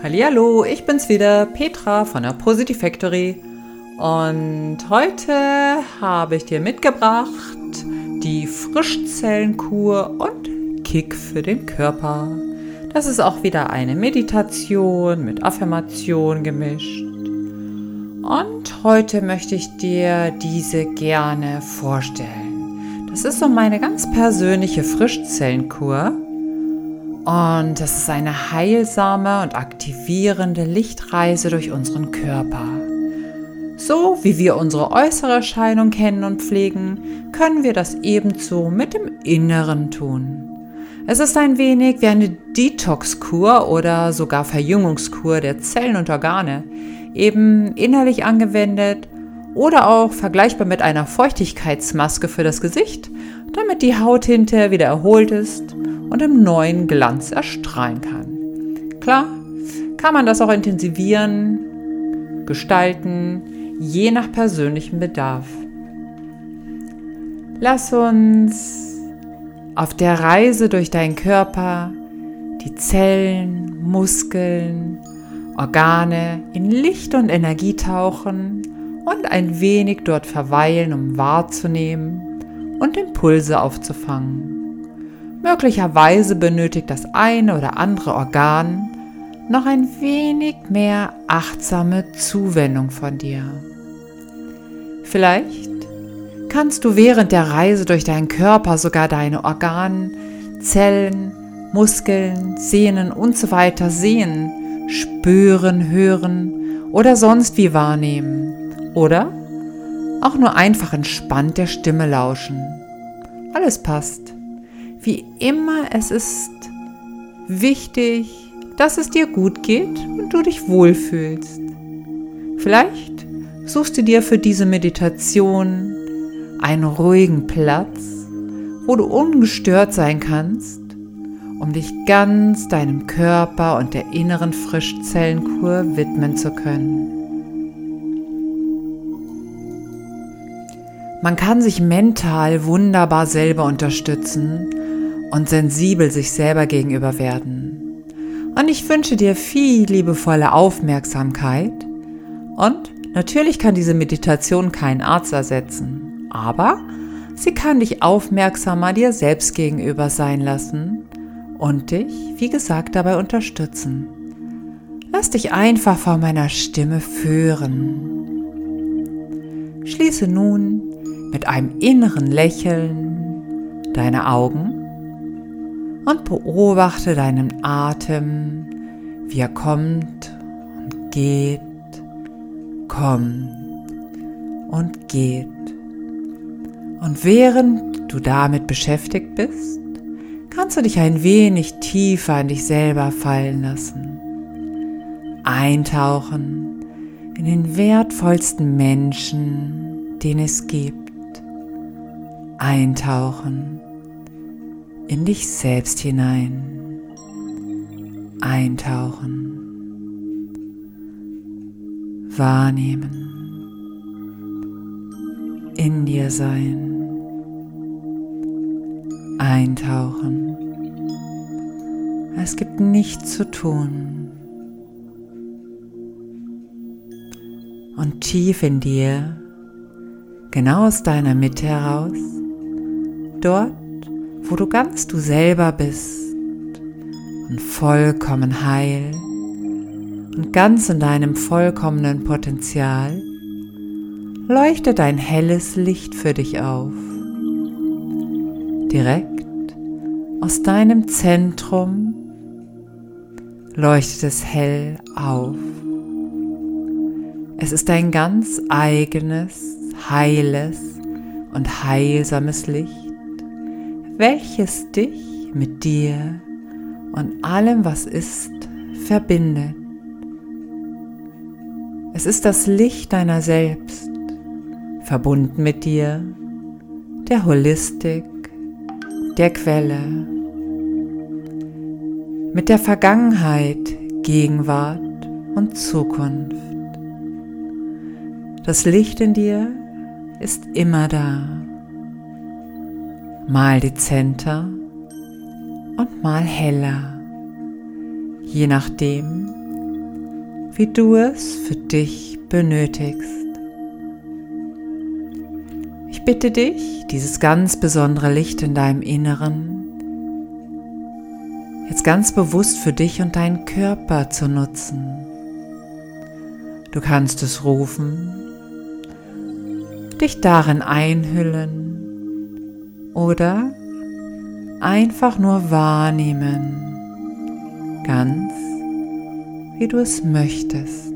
Hallo, ich bin's wieder, Petra von der Positive Factory. Und heute habe ich dir mitgebracht die Frischzellenkur und Kick für den Körper. Das ist auch wieder eine Meditation mit Affirmation gemischt. Und heute möchte ich dir diese gerne vorstellen. Das ist so meine ganz persönliche Frischzellenkur. Und das ist eine heilsame und aktivierende Lichtreise durch unseren Körper. So wie wir unsere äußere Erscheinung kennen und pflegen, können wir das ebenso mit dem Inneren tun. Es ist ein wenig wie eine Detox-Kur oder sogar Verjüngungskur der Zellen und Organe, eben innerlich angewendet oder auch vergleichbar mit einer Feuchtigkeitsmaske für das Gesicht, damit die Haut hinterher wieder erholt ist und im neuen Glanz erstrahlen kann. Klar, kann man das auch intensivieren, gestalten, je nach persönlichem Bedarf. Lass uns auf der Reise durch deinen Körper die Zellen, Muskeln, Organe in Licht und Energie tauchen und ein wenig dort verweilen, um wahrzunehmen und Impulse aufzufangen. Möglicherweise benötigt das eine oder andere Organ noch ein wenig mehr achtsame Zuwendung von dir. Vielleicht kannst du während der Reise durch deinen Körper sogar deine Organe, Zellen, Muskeln, Sehnen und so sehen, spüren, hören oder sonst wie wahrnehmen. Oder auch nur einfach entspannt der Stimme lauschen. Alles passt. Wie immer, es ist wichtig, dass es dir gut geht und du dich wohlfühlst. Vielleicht suchst du dir für diese Meditation einen ruhigen Platz, wo du ungestört sein kannst, um dich ganz deinem Körper und der inneren Frischzellenkur widmen zu können. Man kann sich mental wunderbar selber unterstützen und sensibel sich selber gegenüber werden. Und ich wünsche dir viel liebevolle Aufmerksamkeit. Und natürlich kann diese Meditation keinen Arzt ersetzen, aber sie kann dich aufmerksamer dir selbst gegenüber sein lassen und dich, wie gesagt, dabei unterstützen. Lass dich einfach von meiner Stimme führen. Schließe nun mit einem inneren Lächeln deine Augen und beobachte deinen Atem, wie er kommt und geht, kommt und geht. Und während du damit beschäftigt bist, kannst du dich ein wenig tiefer in dich selber fallen lassen. Eintauchen in den wertvollsten Menschen, den es gibt. Eintauchen in dich selbst hinein eintauchen, wahrnehmen, in dir sein, eintauchen. Es gibt nichts zu tun. Und tief in dir, genau aus deiner Mitte heraus, dort wo du ganz du selber bist und vollkommen heil und ganz in deinem vollkommenen Potenzial, leuchtet ein helles Licht für dich auf. Direkt aus deinem Zentrum leuchtet es hell auf. Es ist ein ganz eigenes, heiles und heilsames Licht welches dich mit dir und allem, was ist, verbindet. Es ist das Licht deiner selbst, verbunden mit dir, der Holistik, der Quelle, mit der Vergangenheit, Gegenwart und Zukunft. Das Licht in dir ist immer da mal dezenter und mal heller, je nachdem, wie du es für dich benötigst. Ich bitte dich, dieses ganz besondere Licht in deinem Inneren jetzt ganz bewusst für dich und deinen Körper zu nutzen. Du kannst es rufen, dich darin einhüllen oder einfach nur wahrnehmen, ganz wie du es möchtest.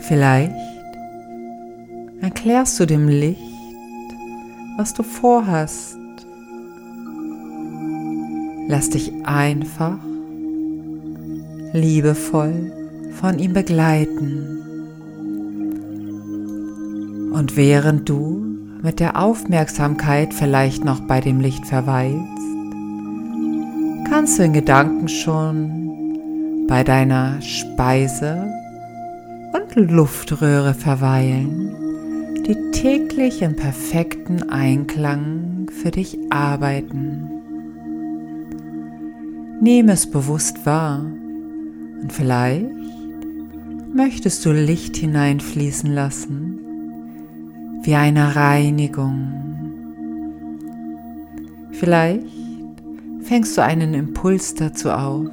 Vielleicht erklärst du dem Licht, was du vorhast. Lass dich einfach liebevoll von ihm begleiten. Und während du mit der Aufmerksamkeit vielleicht noch bei dem Licht verweilst, kannst du in Gedanken schon bei deiner Speise und Luftröhre verweilen, die täglich im perfekten Einklang für dich arbeiten. Nehme es bewusst wahr und vielleicht möchtest du Licht hineinfließen lassen, wie eine Reinigung. Vielleicht fängst du einen Impuls dazu auf.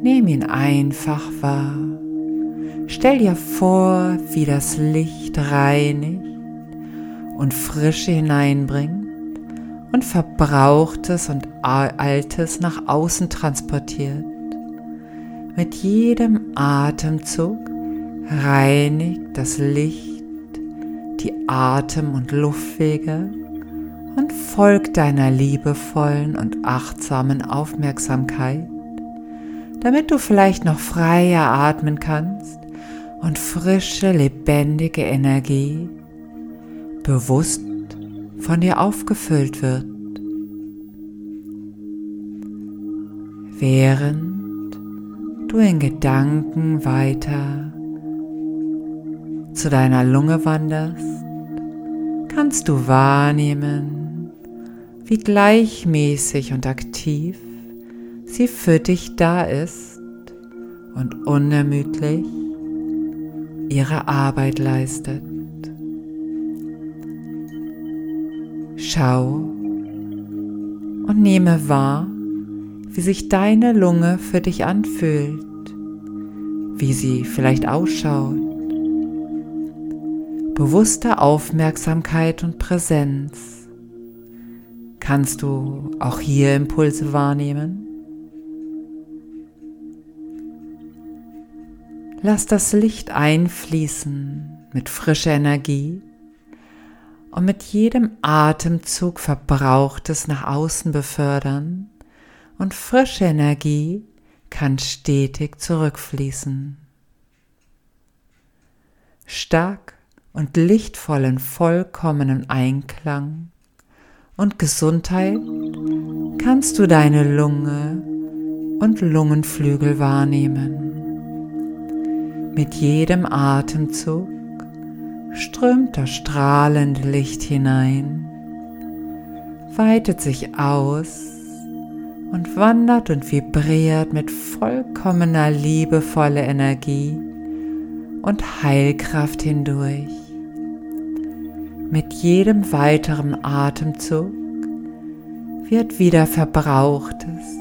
Nimm ihn einfach wahr. Stell dir vor, wie das Licht reinigt und Frische hineinbringt und Verbrauchtes und Altes nach außen transportiert. Mit jedem Atemzug reinigt das Licht die Atem- und Luftwege und folgt deiner liebevollen und achtsamen Aufmerksamkeit, damit du vielleicht noch freier atmen kannst und frische, lebendige Energie bewusst von dir aufgefüllt wird. Während du in Gedanken weiter zu deiner Lunge wanderst, kannst du wahrnehmen, wie gleichmäßig und aktiv sie für dich da ist und unermüdlich ihre Arbeit leistet. Schau und nehme wahr, wie sich deine Lunge für dich anfühlt, wie sie vielleicht ausschaut. Bewusste Aufmerksamkeit und Präsenz. Kannst du auch hier Impulse wahrnehmen? Lass das Licht einfließen mit frischer Energie und mit jedem Atemzug Verbrauchtes nach außen befördern und frische Energie kann stetig zurückfließen. Stark und lichtvoll in vollkommenen Einklang und Gesundheit kannst du deine Lunge und Lungenflügel wahrnehmen. Mit jedem Atemzug strömt das strahlende Licht hinein, weitet sich aus und wandert und vibriert mit vollkommener liebevoller Energie und Heilkraft hindurch. Mit jedem weiteren Atemzug wird wieder Verbrauchtes,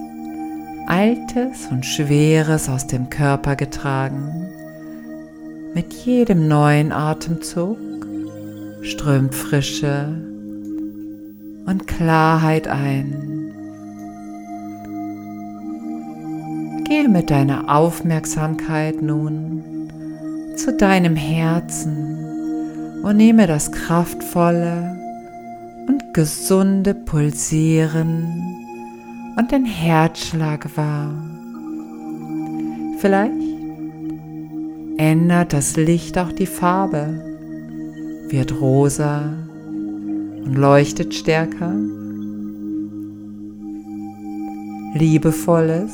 Altes und Schweres aus dem Körper getragen mit jedem neuen Atemzug strömt Frische und Klarheit ein. Gehe mit deiner Aufmerksamkeit nun zu deinem Herzen und nehme das kraftvolle und gesunde Pulsieren und den Herzschlag wahr. Vielleicht ändert das Licht auch die Farbe, wird rosa und leuchtet stärker. Liebevolles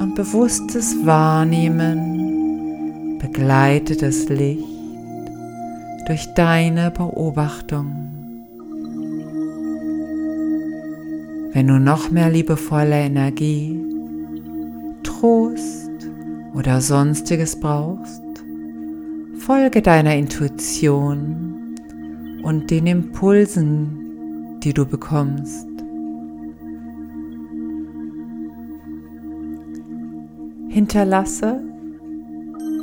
und bewusstes Wahrnehmen begleitet das Licht durch deine Beobachtung. Wenn du noch mehr liebevolle Energie, Trost oder sonstiges brauchst, folge deiner Intuition und den Impulsen, die du bekommst. Hinterlasse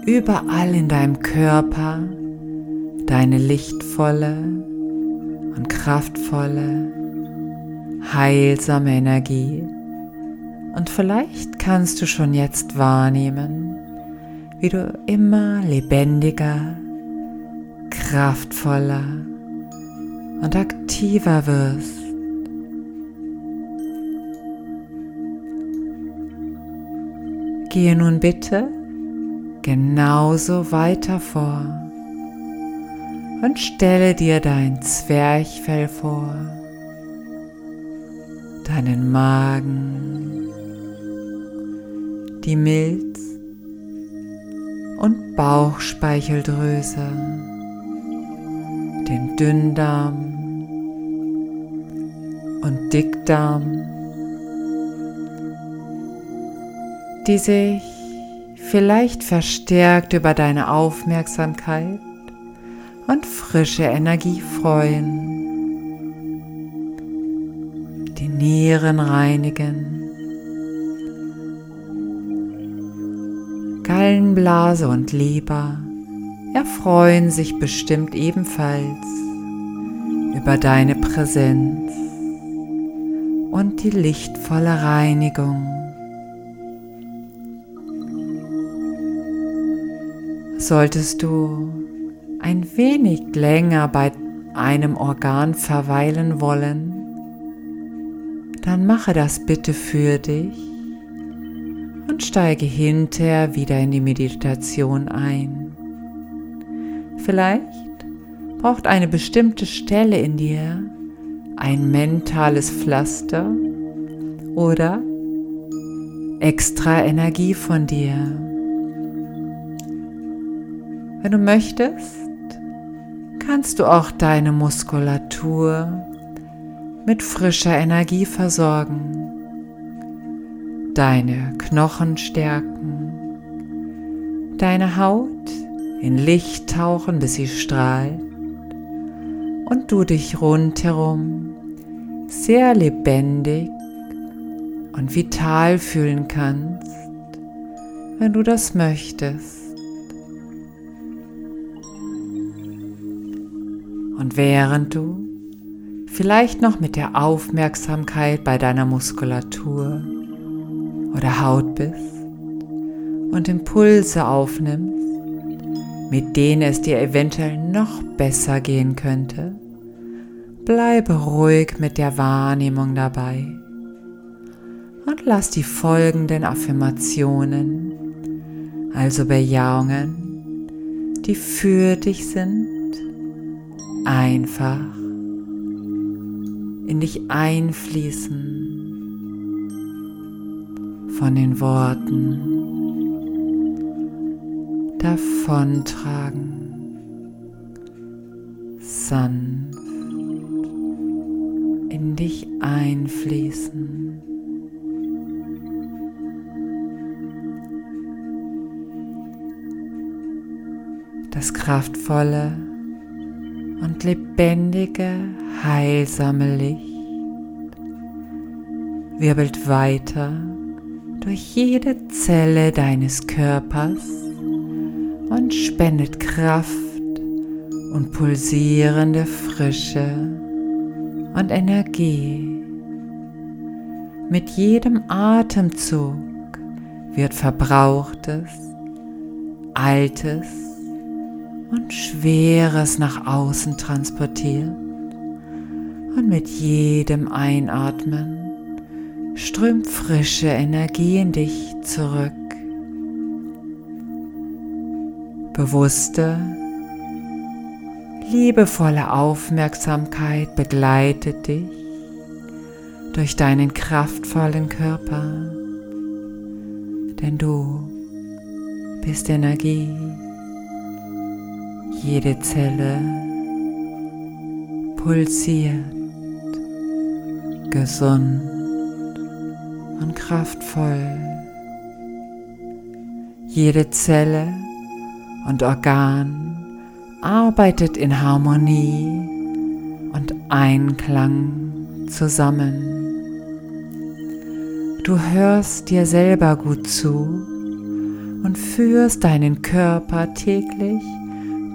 überall in deinem Körper deine lichtvolle und kraftvolle, heilsame Energie. Und vielleicht kannst du schon jetzt wahrnehmen, wie du immer lebendiger, kraftvoller und aktiver wirst. Gehe nun bitte genauso weiter vor und stelle dir dein Zwerchfell vor, deinen Magen, die Milz und Bauchspeicheldrüse, den Dünndarm und Dickdarm die sich vielleicht verstärkt über deine Aufmerksamkeit und frische Energie freuen. Die Nieren reinigen. Gallenblase und Leber erfreuen sich bestimmt ebenfalls über deine Präsenz und die lichtvolle Reinigung. Solltest du ein wenig länger bei einem Organ verweilen wollen, dann mache das bitte für dich und steige hinterher wieder in die Meditation ein. Vielleicht braucht eine bestimmte Stelle in dir ein mentales Pflaster oder extra Energie von dir. Wenn du möchtest, kannst du auch deine Muskulatur mit frischer Energie versorgen, deine Knochen stärken, deine Haut in Licht tauchen, bis sie strahlt. Und du dich rundherum sehr lebendig und vital fühlen kannst, wenn du das möchtest. Und während du vielleicht noch mit der Aufmerksamkeit bei deiner Muskulatur oder Haut bist und Impulse aufnimmst, mit denen es dir eventuell noch besser gehen könnte, bleibe ruhig mit der Wahrnehmung dabei und lass die folgenden Affirmationen, also Bejahungen, die für dich sind, einfach in dich einfließen von den Worten davontragen, sanft in dich einfließen. Das kraftvolle und lebendige, heilsame Licht wirbelt weiter durch jede Zelle deines Körpers und spendet Kraft und pulsierende Frische und Energie. Mit jedem Atemzug wird Verbrauchtes, Altes und Schweres nach außen transportiert. Und mit jedem Einatmen strömt frische Energie in dich zurück. Bewusste, liebevolle Aufmerksamkeit begleitet dich durch deinen kraftvollen Körper, denn du bist Energie. Jede Zelle pulsiert gesund und kraftvoll. Jede Zelle und Organ arbeitet in Harmonie und Einklang zusammen. Du hörst dir selber gut zu und führst deinen Körper täglich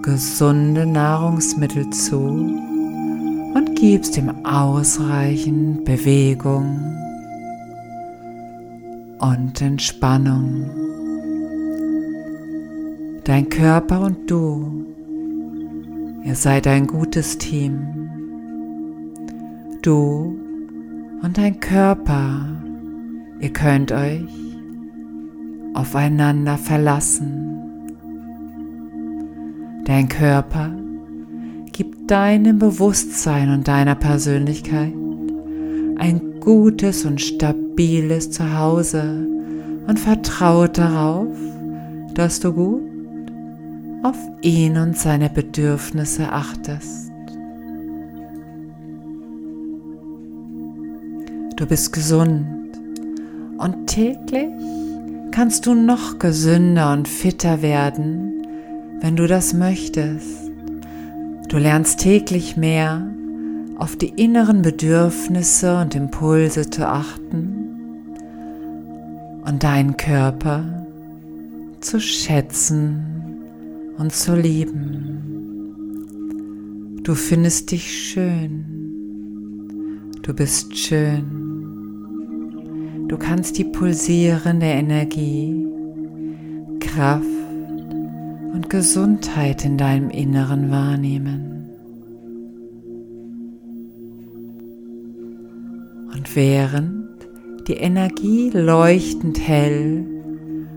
gesunde Nahrungsmittel zu und gibst ihm ausreichend Bewegung und Entspannung. Dein Körper und du, ihr seid ein gutes Team. Du und dein Körper, ihr könnt euch aufeinander verlassen. Dein Körper gibt deinem Bewusstsein und deiner Persönlichkeit ein gutes und stabiles Zuhause und vertraut darauf, dass du gut auf ihn und seine Bedürfnisse achtest. Du bist gesund und täglich kannst du noch gesünder und fitter werden, wenn du das möchtest. Du lernst täglich mehr auf die inneren Bedürfnisse und Impulse zu achten und deinen Körper zu schätzen und zu lieben. Du findest dich schön. Du bist schön. Du kannst die pulsierende Energie, Kraft und Gesundheit in deinem Inneren wahrnehmen. Und während die Energie leuchtend hell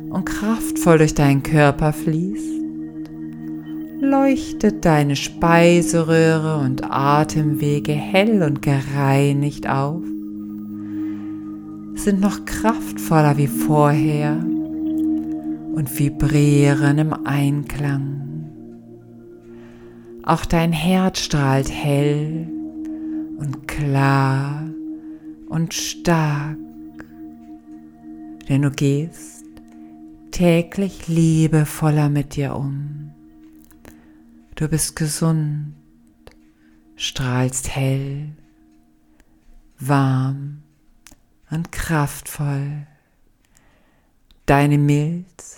und kraftvoll durch deinen Körper fließt, leuchtet deine Speiseröhre und Atemwege hell und gereinigt auf sind noch kraftvoller wie vorher und vibrieren im Einklang. Auch dein Herz strahlt hell und klar und stark, denn du gehst täglich liebevoller mit dir um. Du bist gesund, strahlst hell, warm und kraftvoll. Deine Milz,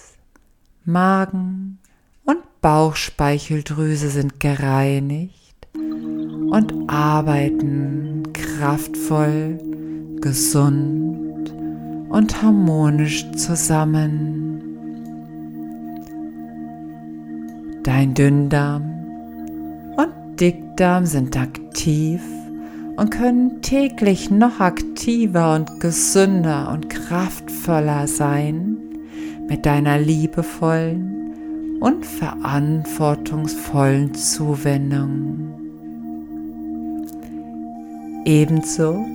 Magen und Bauchspeicheldrüse sind gereinigt und arbeiten kraftvoll, gesund und harmonisch zusammen. Dein Dünndarm und Dickdarm sind aktiv und können täglich noch aktiver und gesünder und kraftvoller sein mit deiner liebevollen und verantwortungsvollen Zuwendung. Ebenso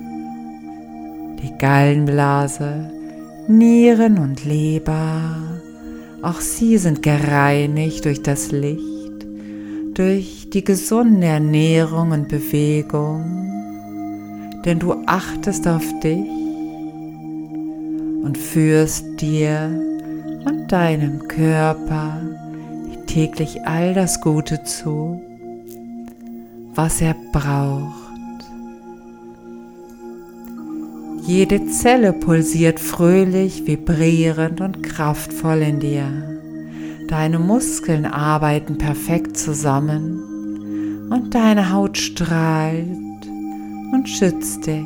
die Gallenblase, Nieren und Leber, auch sie sind gereinigt durch das Licht, durch die gesunde Ernährung und Bewegung denn du achtest auf dich und führst dir und deinem Körper täglich all das Gute zu, was er braucht. Jede Zelle pulsiert fröhlich, vibrierend und kraftvoll in dir. Deine Muskeln arbeiten perfekt zusammen und deine Haut strahlt und schützt dich.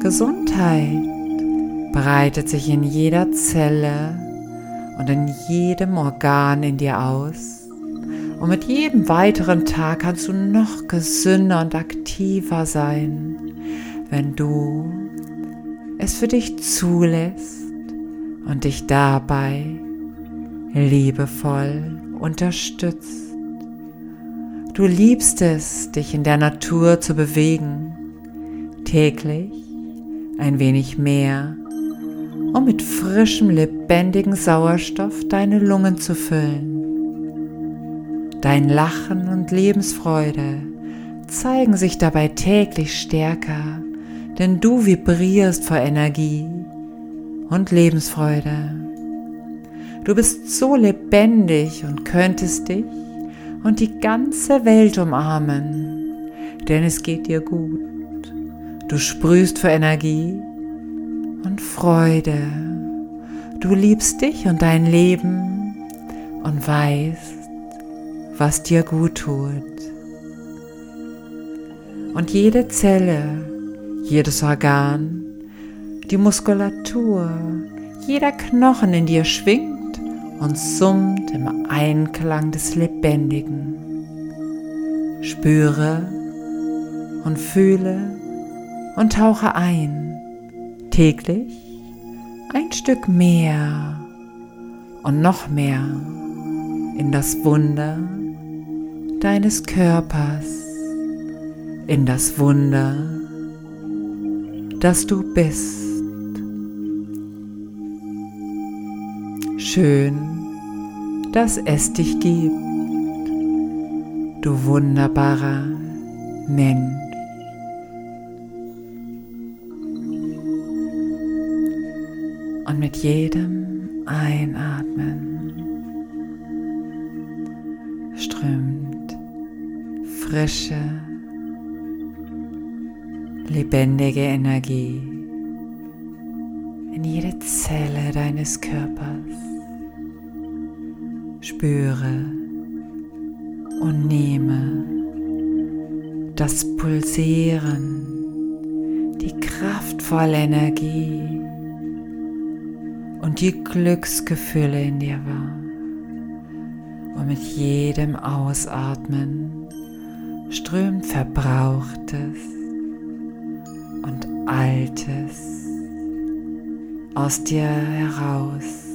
Gesundheit breitet sich in jeder Zelle und in jedem Organ in dir aus. Und mit jedem weiteren Tag kannst du noch gesünder und aktiver sein, wenn du es für dich zulässt und dich dabei liebevoll unterstützt. Du liebst es, dich in der Natur zu bewegen, täglich ein wenig mehr, um mit frischem, lebendigen Sauerstoff deine Lungen zu füllen. Dein Lachen und Lebensfreude zeigen sich dabei täglich stärker, denn du vibrierst vor Energie und Lebensfreude. Du bist so lebendig und könntest dich und die ganze Welt umarmen, denn es geht dir gut. Du sprühst vor Energie und Freude. Du liebst dich und dein Leben und weißt, was dir gut tut. Und jede Zelle, jedes Organ, die Muskulatur, jeder Knochen in dir schwingt und summt im Einklang des Lebendigen. Spüre und fühle und tauche ein, täglich ein Stück mehr und noch mehr in das Wunder deines Körpers, in das Wunder, dass du bist. Schön, dass es dich gibt, du wunderbarer Mensch. Mit jedem Einatmen strömt frische, lebendige Energie in jede Zelle deines Körpers. Spüre und nehme das Pulsieren, die kraftvolle Energie und die Glücksgefühle in dir wahr. Und mit jedem Ausatmen strömt Verbrauchtes und Altes aus dir heraus.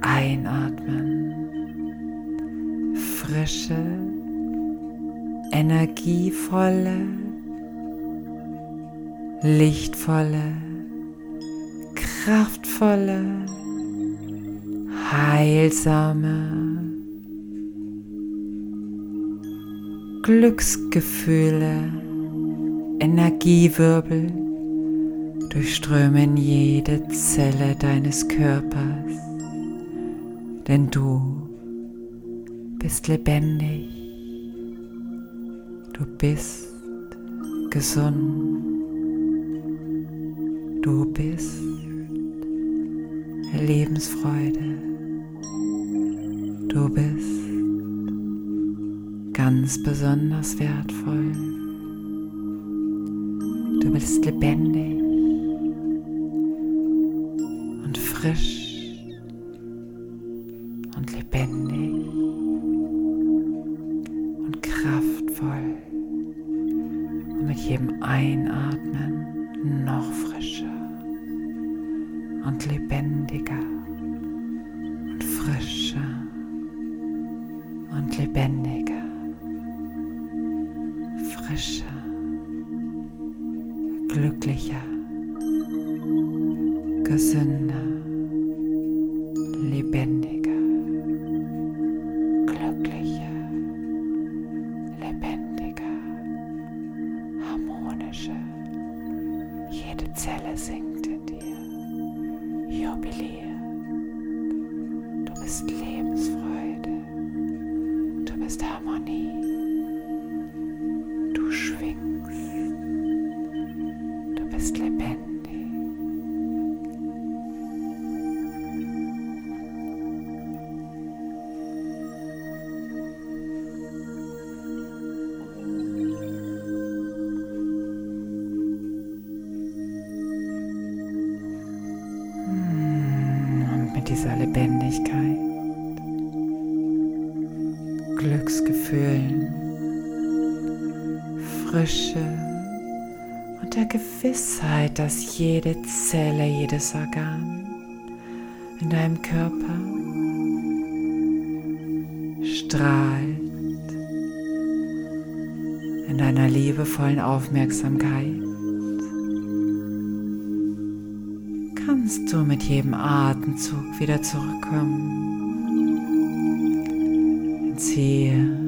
Einatmen. Frische, energievolle, lichtvolle, kraftvolle, heilsame Glücksgefühle, Energiewirbel durchströmen jede Zelle deines Körpers, denn du bist lebendig, du bist gesund, du bist Lebensfreude. Du bist ganz besonders wertvoll. Du bist lebendig und frisch gesünder, lebendiger, Glücksgefühlen, Frische und der Gewissheit, dass jede Zelle, jedes Organ in deinem Körper strahlt in deiner liebevollen Aufmerksamkeit. kannst du mit jedem Atemzug wieder zurückkommen ins Hier